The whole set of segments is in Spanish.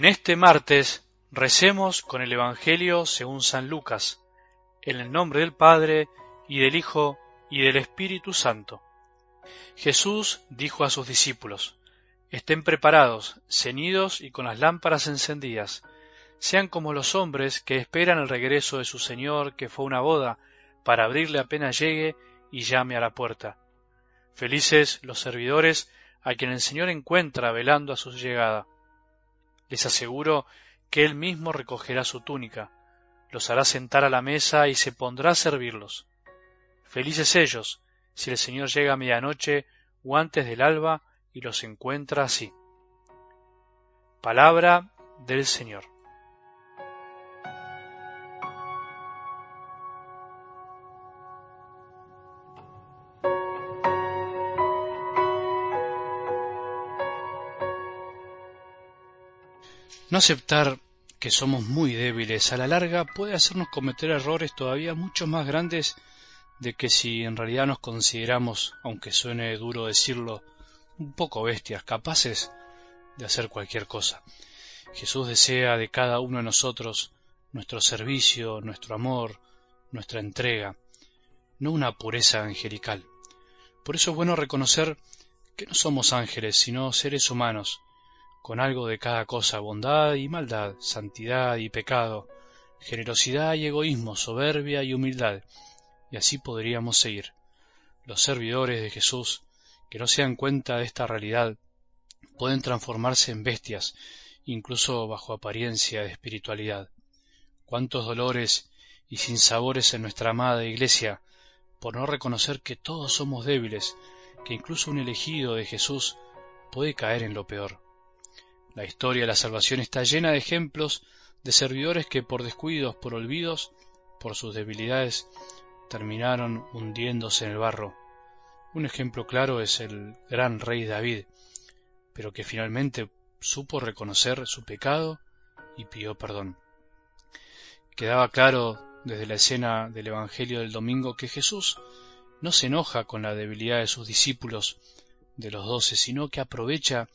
En este martes recemos con el Evangelio según San Lucas, en el nombre del Padre y del Hijo y del Espíritu Santo. Jesús dijo a sus discípulos, Estén preparados, ceñidos y con las lámparas encendidas, sean como los hombres que esperan el regreso de su Señor que fue una boda, para abrirle apenas llegue y llame a la puerta. Felices los servidores a quien el Señor encuentra velando a su llegada. Les aseguro que Él mismo recogerá su túnica, los hará sentar a la mesa y se pondrá a servirlos. Felices ellos, si el Señor llega a medianoche o antes del alba y los encuentra así. Palabra del Señor. No aceptar que somos muy débiles a la larga puede hacernos cometer errores todavía mucho más grandes de que si en realidad nos consideramos, aunque suene duro decirlo, un poco bestias, capaces de hacer cualquier cosa. Jesús desea de cada uno de nosotros nuestro servicio, nuestro amor, nuestra entrega, no una pureza angelical. Por eso es bueno reconocer que no somos ángeles, sino seres humanos, con algo de cada cosa, bondad y maldad, santidad y pecado, generosidad y egoísmo, soberbia y humildad, y así podríamos seguir. Los servidores de Jesús, que no se dan cuenta de esta realidad, pueden transformarse en bestias, incluso bajo apariencia de espiritualidad. Cuántos dolores y sinsabores en nuestra amada Iglesia, por no reconocer que todos somos débiles, que incluso un elegido de Jesús puede caer en lo peor. La historia de la salvación está llena de ejemplos de servidores que por descuidos, por olvidos, por sus debilidades, terminaron hundiéndose en el barro. Un ejemplo claro es el gran rey David, pero que finalmente supo reconocer su pecado y pidió perdón. Quedaba claro desde la escena del Evangelio del domingo que Jesús no se enoja con la debilidad de sus discípulos, de los doce, sino que aprovecha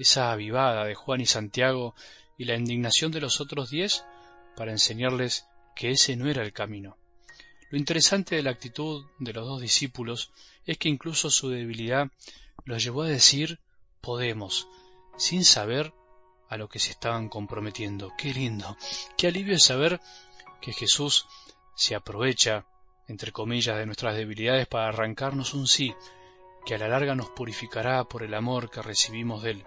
esa avivada de Juan y Santiago y la indignación de los otros diez para enseñarles que ese no era el camino. Lo interesante de la actitud de los dos discípulos es que incluso su debilidad los llevó a decir podemos, sin saber a lo que se estaban comprometiendo. Qué lindo, qué alivio es saber que Jesús se aprovecha, entre comillas, de nuestras debilidades para arrancarnos un sí, que a la larga nos purificará por el amor que recibimos de Él.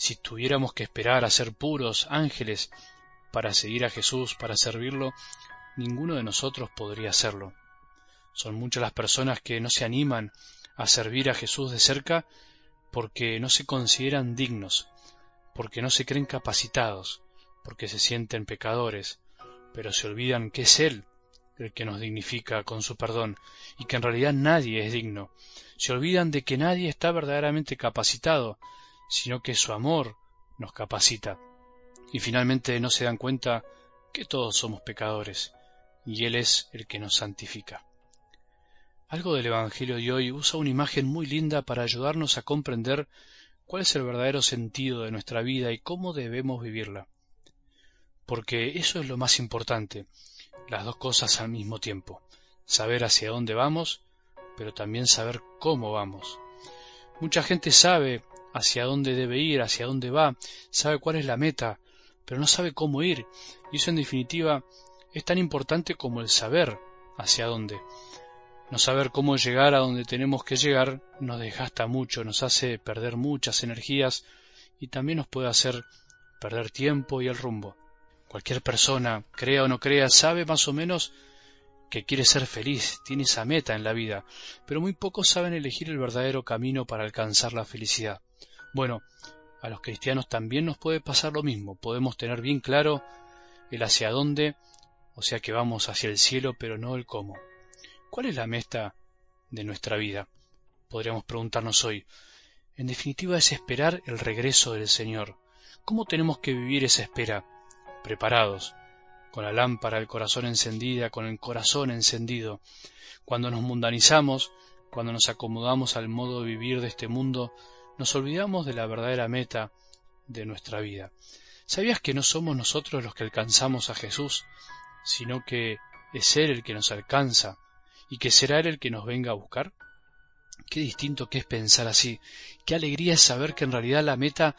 Si tuviéramos que esperar a ser puros ángeles para seguir a Jesús, para servirlo, ninguno de nosotros podría hacerlo. Son muchas las personas que no se animan a servir a Jesús de cerca porque no se consideran dignos, porque no se creen capacitados, porque se sienten pecadores, pero se olvidan que es Él el que nos dignifica con su perdón y que en realidad nadie es digno. Se olvidan de que nadie está verdaderamente capacitado, sino que su amor nos capacita. Y finalmente no se dan cuenta que todos somos pecadores, y Él es el que nos santifica. Algo del Evangelio de hoy usa una imagen muy linda para ayudarnos a comprender cuál es el verdadero sentido de nuestra vida y cómo debemos vivirla. Porque eso es lo más importante, las dos cosas al mismo tiempo, saber hacia dónde vamos, pero también saber cómo vamos. Mucha gente sabe hacia dónde debe ir, hacia dónde va, sabe cuál es la meta, pero no sabe cómo ir, y eso en definitiva es tan importante como el saber hacia dónde. No saber cómo llegar a donde tenemos que llegar nos desgasta mucho, nos hace perder muchas energías y también nos puede hacer perder tiempo y el rumbo. Cualquier persona, crea o no crea, sabe más o menos que quiere ser feliz, tiene esa meta en la vida, pero muy pocos saben elegir el verdadero camino para alcanzar la felicidad. Bueno, a los cristianos también nos puede pasar lo mismo, podemos tener bien claro el hacia dónde, o sea que vamos hacia el cielo, pero no el cómo. ¿Cuál es la meta de nuestra vida? Podríamos preguntarnos hoy. En definitiva es esperar el regreso del Señor. ¿Cómo tenemos que vivir esa espera? Preparados, con la lámpara del corazón encendida, con el corazón encendido. Cuando nos mundanizamos, cuando nos acomodamos al modo de vivir de este mundo, nos olvidamos de la verdadera meta de nuestra vida. ¿Sabías que no somos nosotros los que alcanzamos a Jesús, sino que es Él el que nos alcanza y que será Él el que nos venga a buscar? Qué distinto que es pensar así, qué alegría es saber que en realidad la meta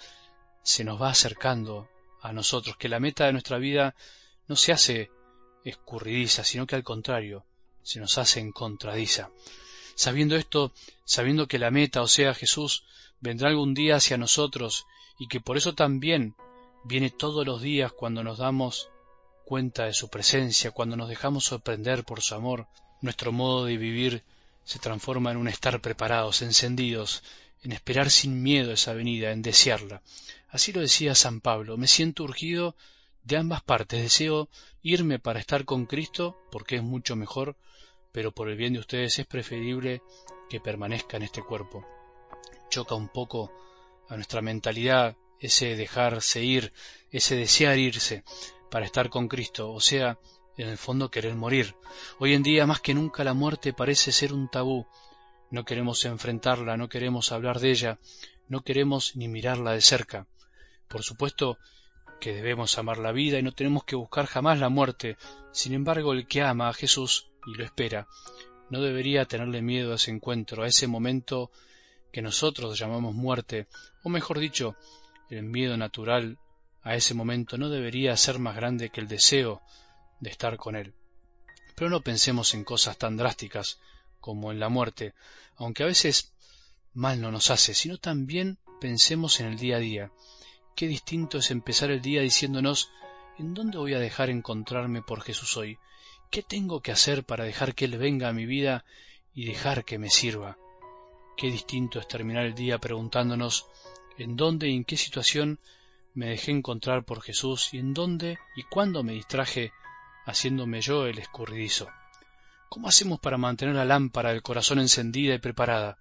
se nos va acercando a nosotros, que la meta de nuestra vida no se hace escurridiza, sino que al contrario, se nos hace encontradiza. Sabiendo esto, sabiendo que la meta, o sea, Jesús, vendrá algún día hacia nosotros y que por eso también viene todos los días cuando nos damos cuenta de su presencia, cuando nos dejamos sorprender por su amor, nuestro modo de vivir se transforma en un estar preparados, encendidos, en esperar sin miedo esa venida, en desearla. Así lo decía San Pablo, me siento urgido de ambas partes, deseo irme para estar con Cristo, porque es mucho mejor, pero por el bien de ustedes es preferible que permanezca en este cuerpo. Choca un poco a nuestra mentalidad ese dejarse ir, ese desear irse para estar con Cristo, o sea, en el fondo querer morir. Hoy en día más que nunca la muerte parece ser un tabú. No queremos enfrentarla, no queremos hablar de ella, no queremos ni mirarla de cerca. Por supuesto que debemos amar la vida y no tenemos que buscar jamás la muerte. Sin embargo, el que ama a Jesús y lo espera, no debería tenerle miedo a ese encuentro, a ese momento que nosotros llamamos muerte, o mejor dicho, el miedo natural a ese momento no debería ser más grande que el deseo de estar con Él. Pero no pensemos en cosas tan drásticas como en la muerte, aunque a veces mal no nos hace, sino también pensemos en el día a día. Qué distinto es empezar el día diciéndonos ¿en dónde voy a dejar encontrarme por Jesús hoy? ¿Qué tengo que hacer para dejar que Él venga a mi vida y dejar que me sirva? Qué distinto es terminar el día preguntándonos en dónde y en qué situación me dejé encontrar por Jesús y en dónde y cuándo me distraje haciéndome yo el escurridizo. ¿Cómo hacemos para mantener la lámpara del corazón encendida y preparada?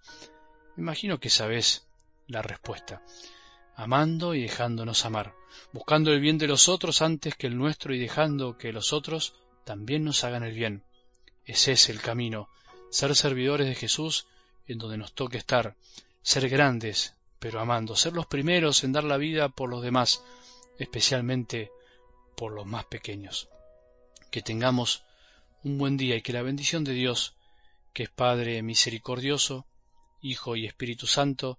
Me imagino que sabes la respuesta. Amando y dejándonos amar, buscando el bien de los otros antes que el nuestro y dejando que los otros también nos hagan el bien. Ese es el camino, ser servidores de Jesús en donde nos toque estar, ser grandes, pero amando, ser los primeros en dar la vida por los demás, especialmente por los más pequeños. Que tengamos un buen día y que la bendición de Dios, que es Padre misericordioso, Hijo y Espíritu Santo,